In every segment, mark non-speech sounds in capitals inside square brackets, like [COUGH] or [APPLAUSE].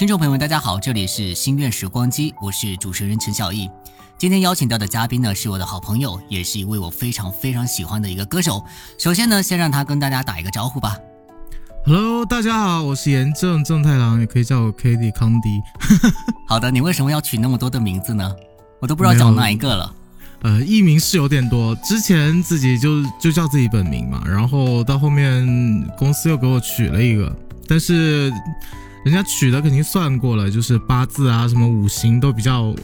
听众朋友们，大家好，这里是心愿时光机，我是主持人陈小艺。今天邀请到的嘉宾呢，是我的好朋友，也是一位我非常非常喜欢的一个歌手。首先呢，先让他跟大家打一个招呼吧。Hello，大家好，我是严正正太郎，也可以叫我 k d 康迪。[LAUGHS] 好的，你为什么要取那么多的名字呢？我都不知道讲哪一个了。呃，艺名是有点多，之前自己就就叫自己本名嘛，然后到后面公司又给我取了一个，但是人家取的肯定算过了，就是八字啊什么五行都比较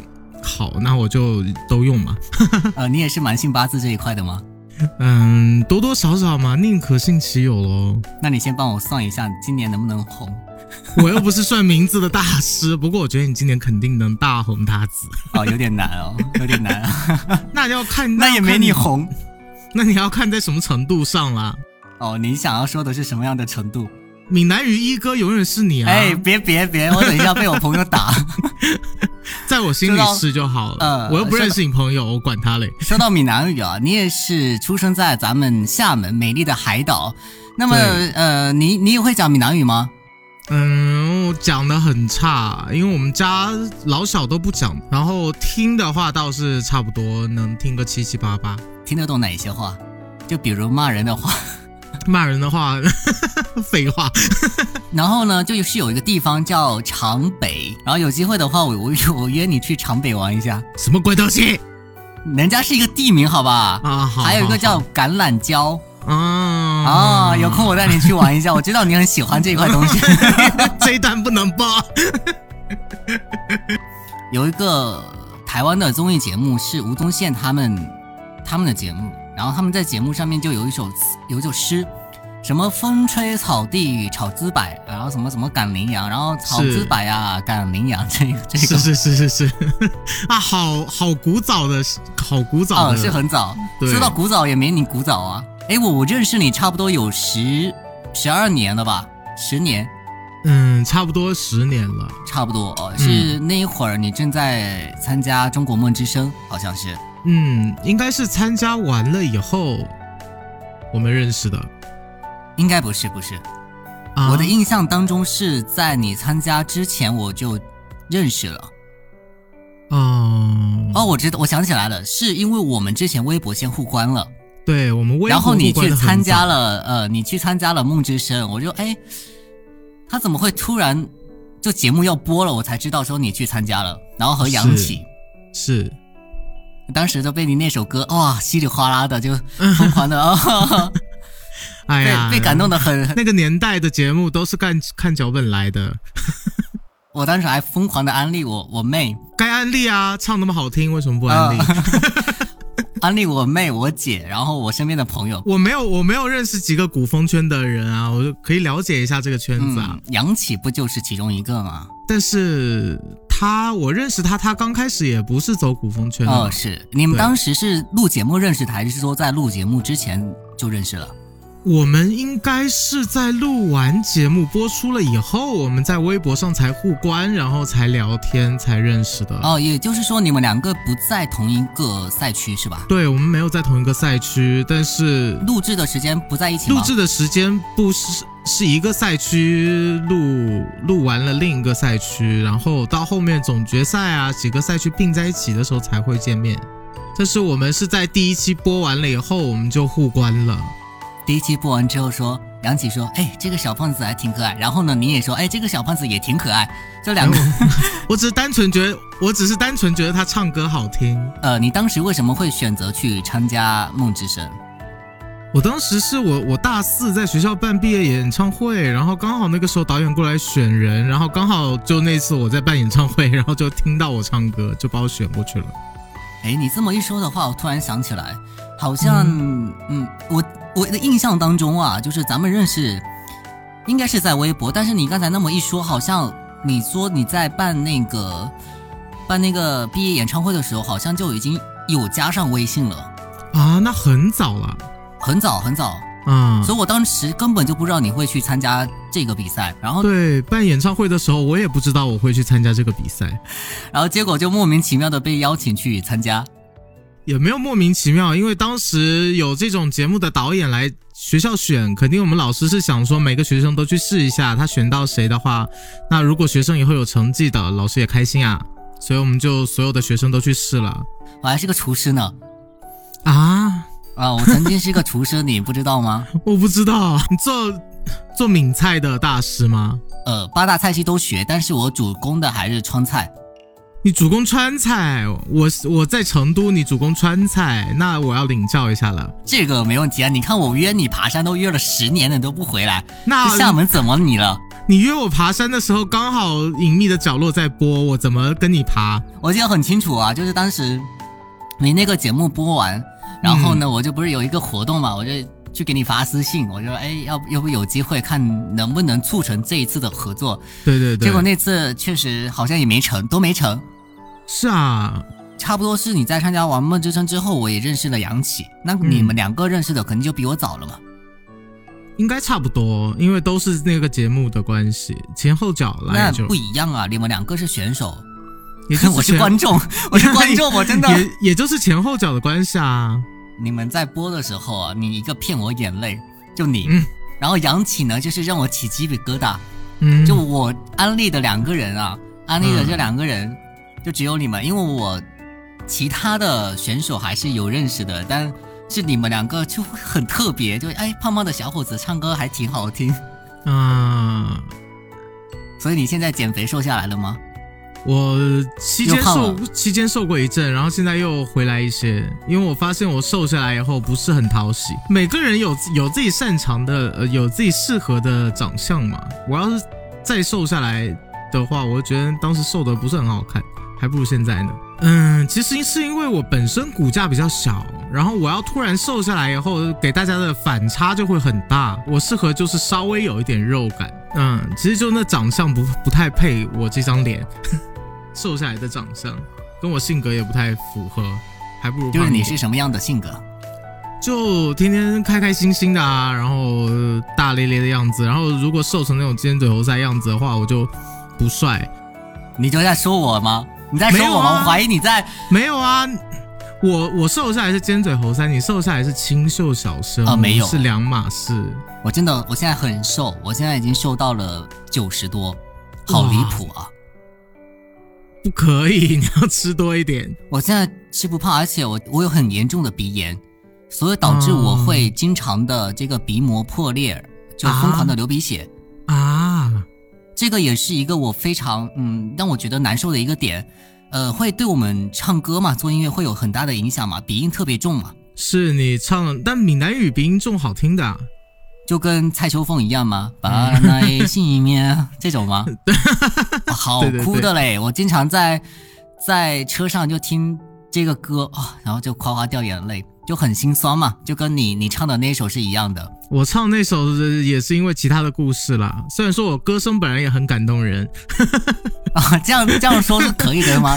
好，那我就都用嘛。[LAUGHS] 呃，你也是蛮信八字这一块的吗？嗯，多多少少嘛，宁可信其有喽。那你先帮我算一下，今年能不能红？[LAUGHS] 我又不是算名字的大师，不过我觉得你今年肯定能大红大紫。[LAUGHS] 哦，有点难哦，有点难。那要看，那也没你红。那你要看在什么程度上啦？哦，你想要说的是什么样的程度？闽南语一哥永远是你啊！哎，别别别，[LAUGHS] 我等一下被我朋友打。[LAUGHS] 在我心里是就好了。呃，我又不认识你朋友，我管他嘞。说到闽南语啊，你也是出生在咱们厦门美丽的海岛。那么，呃，你你也会讲闽南语吗？嗯，我讲的很差，因为我们家老小都不讲，然后听的话倒是差不多能听个七七八八。听得懂哪些话？就比如骂人的话。[LAUGHS] 骂人的话，[LAUGHS] 废话。[LAUGHS] 然后呢，就是有一个地方叫长北，然后有机会的话，我我我约你去长北玩一下。什么鬼东西？人家是一个地名，好吧？啊，好。还有一个叫橄榄礁。啊啊！有空我带你去玩一下，[LAUGHS] 我知道你很喜欢这块东西。这一段不能播。有一个台湾的综艺节目是吴宗宪他们他们的节目，然后他们在节目上面就有一首有一首诗，什么风吹草地草滋百，然后什么什么赶羚羊，然后草滋百啊赶羚羊，这个这个。是是是是。是 [LAUGHS] 啊，好好古早的，好古早的，哦、是很早。说到古早也没你古早啊。哎，我我认识你差不多有十十二年了吧，十年，嗯，差不多十年了，差不多哦，是那一会儿你正在参加《中国梦之声》，好像是，嗯，应该是参加完了以后我们认识的，应该不是不是，啊、我的印象当中是在你参加之前我就认识了，嗯哦，我知道，我想起来了，是因为我们之前微博先互关了。对我们微博然后你去参加了，呃，你去参加了梦之声，我就哎，他怎么会突然就节目要播了，我才知道说你去参加了，然后和杨启是，是。当时就被你那首歌哇稀里哗啦的就 [LAUGHS] 疯狂的啊，哎呀，被被感动的很。那个年代的节目都是看看脚本来的，[LAUGHS] 我当时还疯狂的安利我我妹，该安利啊，唱那么好听，为什么不安利？呃 [LAUGHS] 安利我妹、我姐，然后我身边的朋友。我没有，我没有认识几个古风圈的人啊，我就可以了解一下这个圈子啊。嗯、杨启不就是其中一个吗？但是他，我认识他，他刚开始也不是走古风圈的。哦，是你们当时是录节目认识的，还是说在录节目之前就认识了？我们应该是在录完节目播出了以后，我们在微博上才互关，然后才聊天，才认识的。哦，也就是说你们两个不在同一个赛区是吧？对，我们没有在同一个赛区，但是录制的时间不在一起。录制的时间不是是一个赛区录，录完了另一个赛区，然后到后面总决赛啊几个赛区并在一起的时候才会见面。但是我们是在第一期播完了以后，我们就互关了。第一期播完之后说，杨启说，哎，这个小胖子还挺可爱。然后呢，你也说，哎，这个小胖子也挺可爱。这两个，[LAUGHS] 我只是单纯觉得，我只是单纯觉得他唱歌好听。呃，你当时为什么会选择去参加梦之声？我当时是我我大四在学校办毕业演唱会，然后刚好那个时候导演过来选人，然后刚好就那次我在办演唱会，然后就听到我唱歌，就把我选过去了。哎，你这么一说的话，我突然想起来，好像，嗯，嗯我。我的印象当中啊，就是咱们认识，应该是在微博。但是你刚才那么一说，好像你说你在办那个办那个毕业演唱会的时候，好像就已经有加上微信了啊。那很早了，很早很早嗯。所以我当时根本就不知道你会去参加这个比赛。然后对办演唱会的时候，我也不知道我会去参加这个比赛，[LAUGHS] 然后结果就莫名其妙的被邀请去参加。也没有莫名其妙，因为当时有这种节目的导演来学校选，肯定我们老师是想说每个学生都去试一下，他选到谁的话，那如果学生以后有成绩的，老师也开心啊，所以我们就所有的学生都去试了。我还是个厨师呢，啊，啊，我曾经是个厨师，你不知道吗？[LAUGHS] 我不知道，你做做闽菜的大师吗？呃，八大菜系都学，但是我主攻的还是川菜。你主攻川菜，我我在成都，你主攻川菜，那我要领教一下了。这个没问题啊！你看我约你爬山都约了十年了，你都不回来，那厦门怎么你了？你约我爬山的时候，刚好隐秘的角落在播，我怎么跟你爬？我记得很清楚啊，就是当时你那个节目播完，然后呢，我就不是有一个活动嘛，我就去给你发私信，我就说，哎，要不要不有机会看能不能促成这一次的合作？对对对，结果那次确实好像也没成，都没成。是啊，差不多是你在参加完《梦之声》之后，我也认识了杨启。那你们两个认识的肯定就比我早了嘛。应该差不多，因为都是那个节目的关系，前后脚来就那不一样啊！你们两个是选手，[LAUGHS] 也就 [LAUGHS] 我是观众，[LAUGHS] 我是观众，我真的。也也就是前后脚的关系啊。你们在播的时候啊，你一个骗我眼泪，就你，嗯然后杨启呢，就是让我起鸡皮疙瘩。嗯，就我安利的两个人啊，安利的这两个人，就只有你们，因为我其他的选手还是有认识的，但是你们两个就会很特别，就哎，胖胖的小伙子唱歌还挺好听。嗯，所以你现在减肥瘦下来了吗？我期间瘦期间瘦过一阵，然后现在又回来一些，因为我发现我瘦下来以后不是很讨喜。每个人有有自己擅长的，呃，有自己适合的长相嘛。我要是再瘦下来的话，我觉得当时瘦的不是很好看，还不如现在呢。嗯，其实是因为我本身骨架比较小，然后我要突然瘦下来以后，给大家的反差就会很大。我适合就是稍微有一点肉感，嗯，其实就那长相不不太配我这张脸。[LAUGHS] 瘦下来的长相，跟我性格也不太符合，还不如就是你是什么样的性格？就天天开开心心的啊，然后呃大咧咧的样子，然后如果瘦成那种尖嘴猴腮样子的话，我就不帅。你就在说我吗？你在说我吗？啊我怀疑你在。没有啊，我我瘦下来是尖嘴猴腮，你瘦下来是清秀小生啊没有是两码事。我真的，我现在很瘦，我现在已经瘦到了九十多，好离谱啊！不可以，[LAUGHS] 你要吃多一点。我现在吃不胖，而且我我有很严重的鼻炎，所以导致我会经常的这个鼻膜破裂，就疯狂的流鼻血。啊，这个也是一个我非常嗯让我觉得难受的一个点，呃，会对我们唱歌嘛，做音乐会有很大的影响嘛，鼻音特别重嘛，是你唱，但闽南语鼻音重好听的啊、就跟蔡秋凤一样吗？把那心面这种吗？[LAUGHS] 哇好对对对哭的嘞！我经常在在车上就听这个歌啊、然后就夸夸掉眼泪，就很心酸嘛，就跟你你唱的那首是一样的。我唱那首也是因为其他的故事啦。虽然说我歌声本来也很感动人，[LAUGHS] 啊，这样这样说是可以的吗？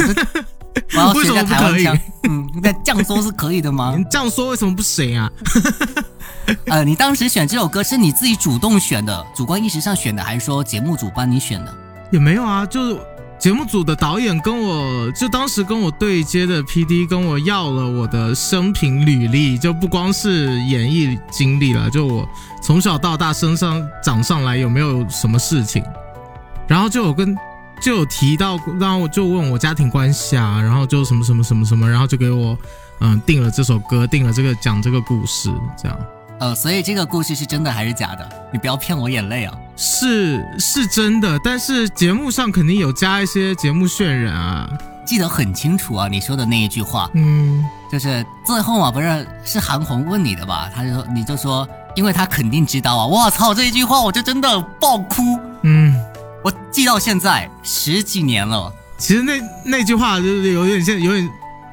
我要学一下台湾腔。嗯，那这样说是可以的吗 [LAUGHS] 你？这样说为什么不行啊？[LAUGHS] 呃，你当时选这首歌是你自己主动选的，主观意识上选的，还是说节目组帮你选的？也没有啊，就是节目组的导演跟我就当时跟我对接的 PD 跟我要了我的生平履历，就不光是演艺经历了，就我从小到大身上长上来有没有什么事情，然后就有跟就有提到，然后就问我家庭关系啊，然后就什么什么什么什么，然后就给我嗯定了这首歌，定了这个讲这个故事，这样。呃，所以这个故事是真的还是假的？你不要骗我眼泪啊！是是真的，但是节目上肯定有加一些节目渲染啊，记得很清楚啊，你说的那一句话，嗯，就是最后嘛，不是是韩红问你的吧？他就说，你就说，因为他肯定知道啊！我操，这一句话我就真的爆哭，嗯，我记到现在十几年了。其实那那句话就是有点像，有点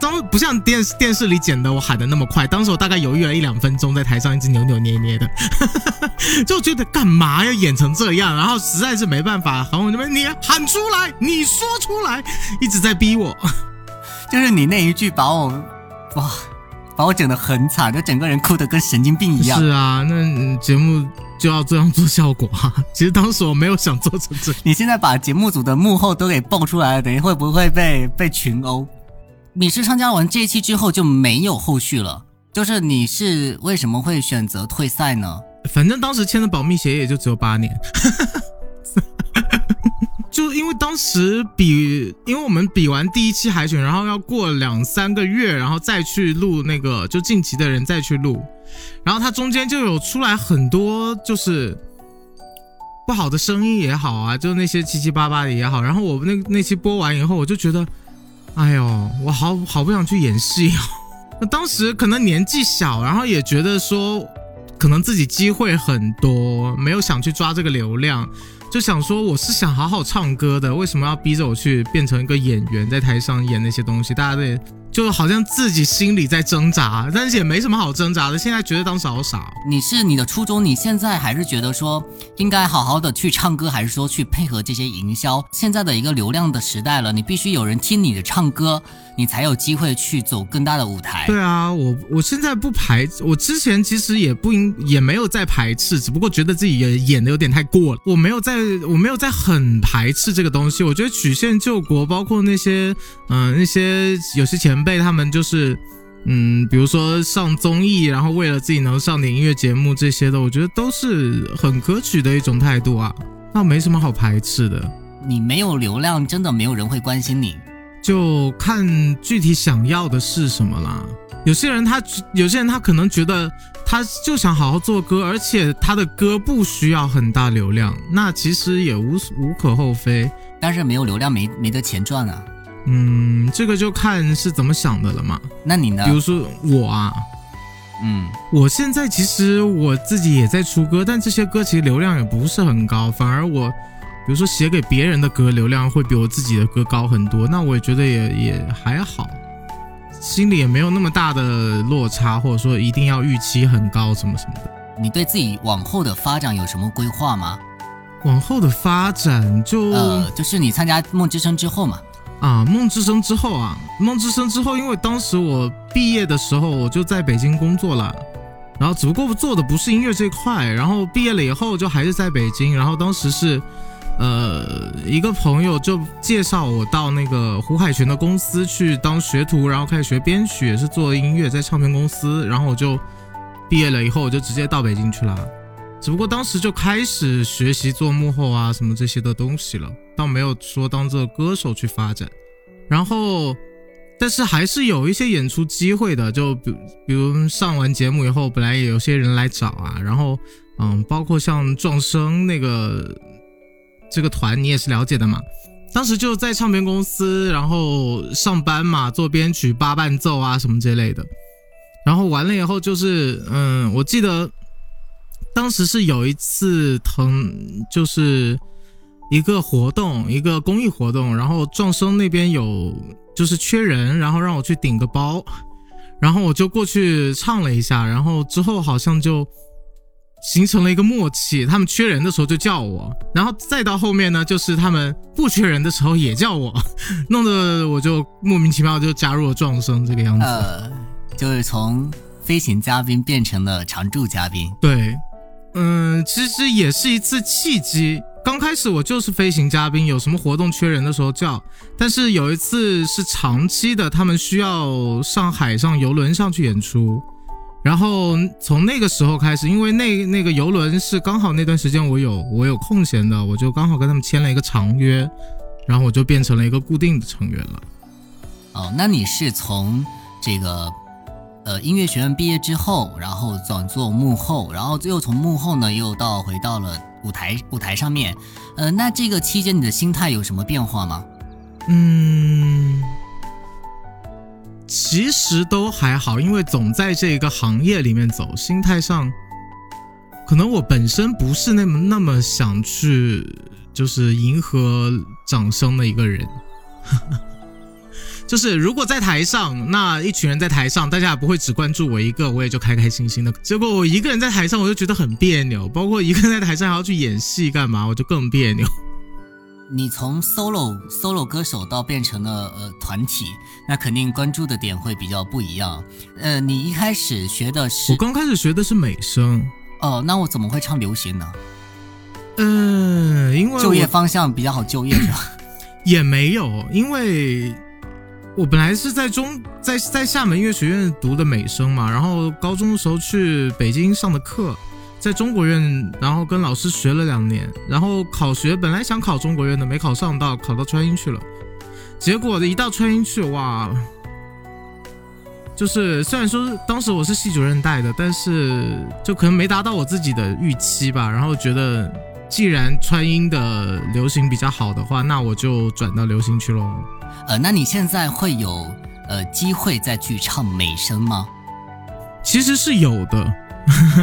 当不像电视电视里剪的我喊的那么快，当时我大概犹豫了一两分钟，在台上一直扭扭捏捏的，就觉得干嘛要演成这样，然后实在是没办法，韩红这边你喊出来，你说出来，一直在逼我，就是你那一句把我，哇，把我整得很惨，就整个人哭得跟神经病一样。是啊，那节目就要这样做效果啊。其实当时我没有想做成这，你现在把节目组的幕后都给爆出来了，等于会不会被被群殴？你是参加完这一期之后就没有后续了？就是你是为什么会选择退赛呢？反正当时签的保密协议也就只有八年，[LAUGHS] 就因为当时比，因为我们比完第一期海选，然后要过两三个月，然后再去录那个就晋级的人再去录，然后它中间就有出来很多就是不好的声音也好啊，就那些七七八八的也好，然后我那那期播完以后，我就觉得，哎呦，我好好不想去演戏哦。[LAUGHS] 那当时可能年纪小，然后也觉得说。可能自己机会很多，没有想去抓这个流量，就想说我是想好好唱歌的，为什么要逼着我去变成一个演员，在台上演那些东西？大家对。就好像自己心里在挣扎，但是也没什么好挣扎的。现在觉得当时好傻。你是你的初衷，你现在还是觉得说应该好好的去唱歌，还是说去配合这些营销？现在的一个流量的时代了，你必须有人听你的唱歌，你才有机会去走更大的舞台。对啊，我我现在不排，我之前其实也不应也没有在排斥，只不过觉得自己也演的有点太过了。我没有在，我没有在很排斥这个东西。我觉得曲线救国，包括那些嗯那些有些前。辈他们就是，嗯，比如说上综艺，然后为了自己能上点音乐节目这些的，我觉得都是很可取的一种态度啊，那没什么好排斥的。你没有流量，真的没有人会关心你，就看具体想要的是什么啦。有些人他，有些人他可能觉得他就想好好做歌，而且他的歌不需要很大流量，那其实也无无可厚非。但是没有流量没没得钱赚啊。嗯，这个就看是怎么想的了嘛。那你呢？比如说我啊，嗯，我现在其实我自己也在出歌，但这些歌其实流量也不是很高，反而我，比如说写给别人的歌流量会比我自己的歌高很多。那我也觉得也也还好，心里也没有那么大的落差，或者说一定要预期很高什么什么的。你对自己往后的发展有什么规划吗？往后的发展就呃，就是你参加梦之声之后嘛。啊，梦之声之后啊，梦之声之后，因为当时我毕业的时候我就在北京工作了，然后只不过做的不是音乐这块，然后毕业了以后就还是在北京，然后当时是，呃，一个朋友就介绍我到那个胡海泉的公司去当学徒，然后开始学编曲，也是做音乐，在唱片公司，然后我就毕业了以后我就直接到北京去了。只不过当时就开始学习做幕后啊什么这些的东西了，倒没有说当做歌手去发展。然后，但是还是有一些演出机会的，就比比如上完节目以后，本来也有些人来找啊。然后，嗯，包括像壮声那个这个团，你也是了解的嘛。当时就在唱片公司，然后上班嘛，做编曲、八伴奏啊什么这类的。然后完了以后，就是嗯，我记得。当时是有一次腾，就是一个活动，一个公益活动，然后壮生那边有就是缺人，然后让我去顶个包，然后我就过去唱了一下，然后之后好像就形成了一个默契，他们缺人的时候就叫我，然后再到后面呢，就是他们不缺人的时候也叫我，弄得我就莫名其妙就加入了壮声这个样子，呃，就是从飞行嘉宾变成了常驻嘉宾，对。嗯，其实也是一次契机。刚开始我就是飞行嘉宾，有什么活动缺人的时候叫。但是有一次是长期的，他们需要上海上游轮上去演出。然后从那个时候开始，因为那那个游轮是刚好那段时间我有我有空闲的，我就刚好跟他们签了一个长约，然后我就变成了一个固定的成员了。哦，那你是从这个。呃，音乐学院毕业之后，然后转做幕后，然后最后从幕后呢，又到回到了舞台舞台上面。呃，那这个期间你的心态有什么变化吗？嗯，其实都还好，因为总在这一个行业里面走，心态上，可能我本身不是那么那么想去，就是迎合掌声的一个人。就是如果在台上，那一群人在台上，大家也不会只关注我一个，我也就开开心心的。结果我一个人在台上，我就觉得很别扭，包括一个人在台上还要去演戏干嘛，我就更别扭。你从 solo solo 歌手到变成了呃团体，那肯定关注的点会比较不一样。呃，你一开始学的是？我刚开始学的是美声。哦，那我怎么会唱流行呢？嗯，因为就业方向比较好就业是吧？[COUGHS] 也没有，因为。我本来是在中在在厦门音乐学院读的美声嘛，然后高中的时候去北京上的课，在中国院，然后跟老师学了两年，然后考学本来想考中国院的，没考上到，考到川音去了，结果一到川音去，哇，就是虽然说当时我是系主任带的，但是就可能没达到我自己的预期吧，然后觉得既然川音的流行比较好的话，那我就转到流行去喽。呃，那你现在会有呃机会再去唱美声吗？其实是有的，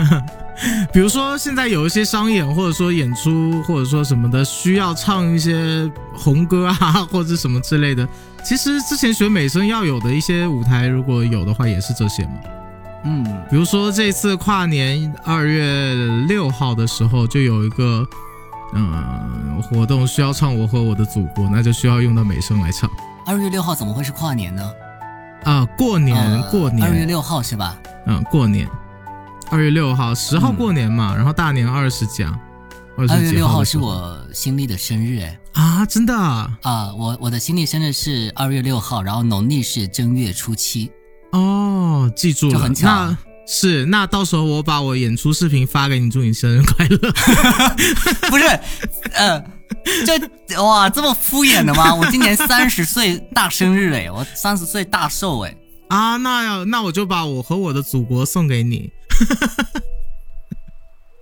[LAUGHS] 比如说现在有一些商演或者说演出或者说什么的，需要唱一些红歌啊或者什么之类的。其实之前学美声要有的一些舞台，如果有的话，也是这些嘛。嗯，比如说这次跨年二月六号的时候，就有一个嗯活动需要唱《我和我的祖国》，那就需要用到美声来唱。二月六号怎么会是跨年呢？啊，过年过年，二月六号是吧？嗯，过年，二月六号，十号过年嘛，然后大年二十讲，二月六号是我新历的生日，哎啊，真的啊，啊我我的新历生日是二月六号，然后农历是正月初七，哦，记住了，很巧。是，那到时候我把我演出视频发给你，祝你生日快乐。[LAUGHS] 不是，呃，这哇这么敷衍的吗？我今年三十岁大生日哎，我三十岁大寿哎。啊，那要那我就把我和我的祖国送给你。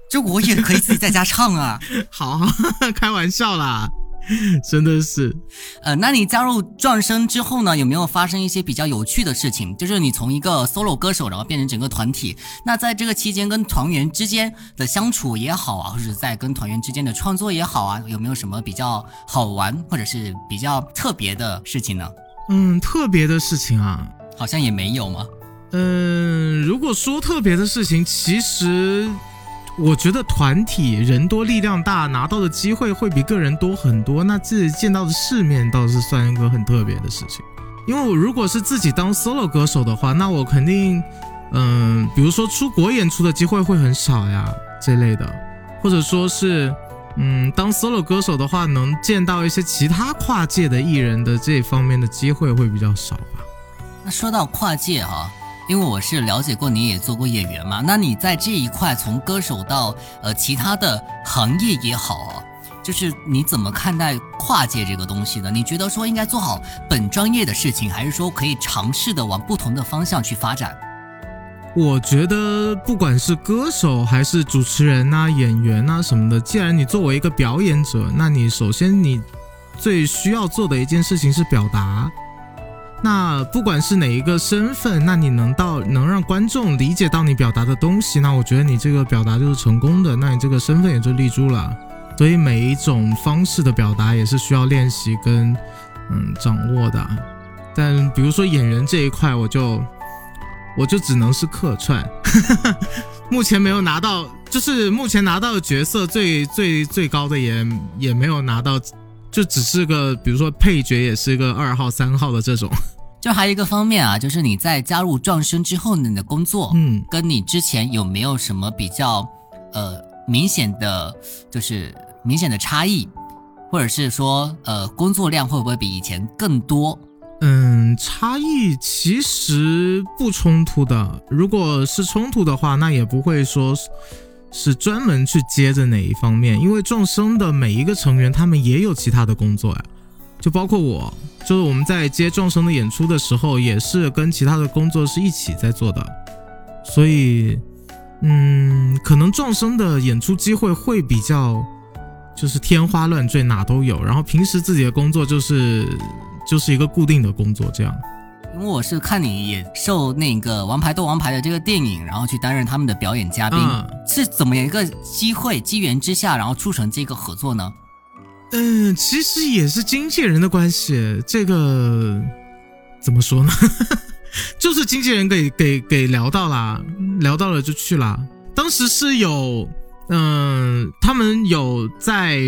这我也可以自己在家唱啊。[LAUGHS] 好，开玩笑啦。[LAUGHS] 真的是，呃，那你加入转身之后呢，有没有发生一些比较有趣的事情？就是你从一个 solo 歌手，然后变成整个团体，那在这个期间跟团员之间的相处也好啊，或者在跟团员之间的创作也好啊，有没有什么比较好玩或者是比较特别的事情呢？嗯，特别的事情啊，好像也没有嘛？嗯，如果说特别的事情，其实。我觉得团体人多力量大，拿到的机会会比个人多很多。那自己见到的世面倒是算一个很特别的事情。因为我如果是自己当 solo 歌手的话，那我肯定，嗯，比如说出国演出的机会会很少呀，这类的，或者说是，嗯，当 solo 歌手的话，能见到一些其他跨界的艺人的这方面的机会会比较少吧。那说到跨界哈。因为我是了解过，你也做过演员嘛，那你在这一块从歌手到呃其他的行业也好，就是你怎么看待跨界这个东西呢？你觉得说应该做好本专业的事情，还是说可以尝试的往不同的方向去发展？我觉得不管是歌手还是主持人呐、演员呐什么的，既然你作为一个表演者，那你首先你最需要做的一件事情是表达。那不管是哪一个身份，那你能到能让观众理解到你表达的东西，那我觉得你这个表达就是成功的，那你这个身份也就立住了。所以每一种方式的表达也是需要练习跟嗯掌握的。但比如说演员这一块，我就我就只能是客串，目前没有拿到，就是目前拿到的角色最最最高的也也没有拿到。就只是个，比如说配角，也是个二号、三号的这种。就还有一个方面啊，就是你在加入壮声之后，你的工作，嗯，跟你之前有没有什么比较，呃，明显的，就是明显的差异，或者是说，呃，工作量会不会比以前更多？嗯，差异其实不冲突的。如果是冲突的话，那也不会说。是专门去接着哪一方面？因为众生的每一个成员，他们也有其他的工作呀，就包括我，就是我们在接众生的演出的时候，也是跟其他的工作是一起在做的。所以，嗯，可能众生的演出机会会比较，就是天花乱坠，哪都有。然后平时自己的工作就是就是一个固定的工作，这样。因为我是看你也受那个《王牌斗王牌》的这个电影，然后去担任他们的表演嘉宾，是怎么一个机会机缘之下，然后促成这个合作呢？嗯，其实也是经纪人的关系，这个怎么说呢？[LAUGHS] 就是经纪人给给给聊到了，聊到了就去了。当时是有，嗯，他们有在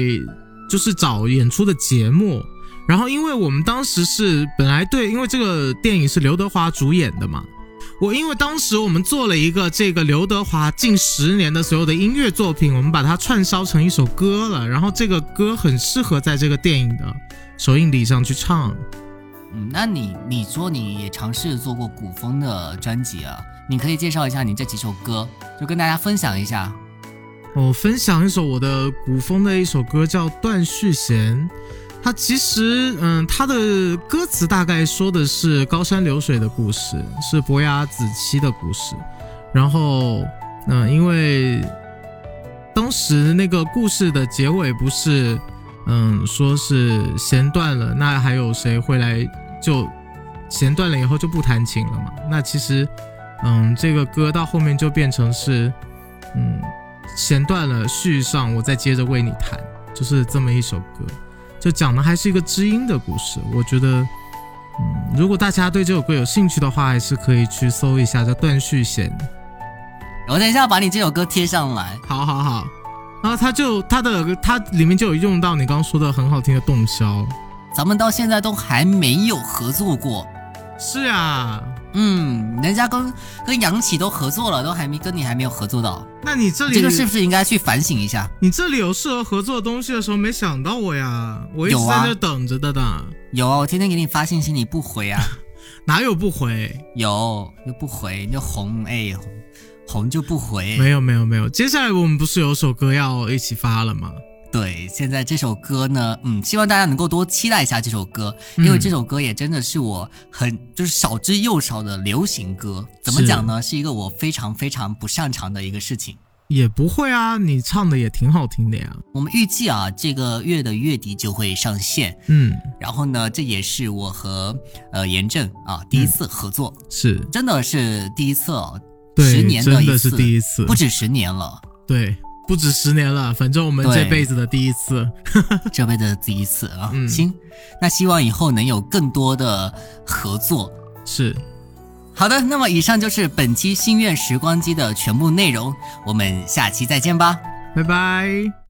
就是找演出的节目。然后，因为我们当时是本来对，因为这个电影是刘德华主演的嘛，我因为当时我们做了一个这个刘德华近十年的所有的音乐作品，我们把它串烧成一首歌了，然后这个歌很适合在这个电影的首映礼上去唱，嗯，那你你说你也尝试做过古风的专辑啊？你可以介绍一下你这几首歌，就跟大家分享一下。我分享一首我的古风的一首歌，叫《断续弦》。它其实，嗯，它的歌词大概说的是高山流水的故事，是伯牙子期的故事。然后，嗯，因为当时那个故事的结尾不是，嗯，说是弦断了，那还有谁会来就弦断了以后就不弹琴了嘛？那其实，嗯，这个歌到后面就变成是，嗯。弦断了，续上，我再接着为你弹，就是这么一首歌，就讲的还是一个知音的故事。我觉得，嗯，如果大家对这首歌有兴趣的话，还是可以去搜一下叫断续弦。我等一下把你这首歌贴上来。好好好。然后他就他的他里面就有用到你刚刚说的很好听的洞箫。咱们到现在都还没有合作过。是啊。嗯，人家跟跟杨启都合作了，都还没跟你还没有合作到。那你这里这个是不是应该去反省一下？你这里有适合合作的东西的时候，没想到我呀，我一直在那等着的呢。有啊，我天天给你发信息你不回啊？[LAUGHS] 哪有不回？有又不回，就红哎，红就不回。没有没有没有，接下来我们不是有首歌要一起发了吗？对，现在这首歌呢，嗯，希望大家能够多期待一下这首歌，因为这首歌也真的是我很就是少之又少的流行歌。怎么讲呢？是一个我非常非常不擅长的一个事情。也不会啊，你唱的也挺好听的呀。我们预计啊，这个月的月底就会上线。嗯，然后呢，这也是我和呃严正啊第一次合作，是真的是第一次哦，十年的一次，第一次，不止十年了。对。不止十年了，反正我们这辈子的第一次，这辈子的第一次啊！行，那希望以后能有更多的合作。是，好的，那么以上就是本期心愿时光机的全部内容，我们下期再见吧，拜拜。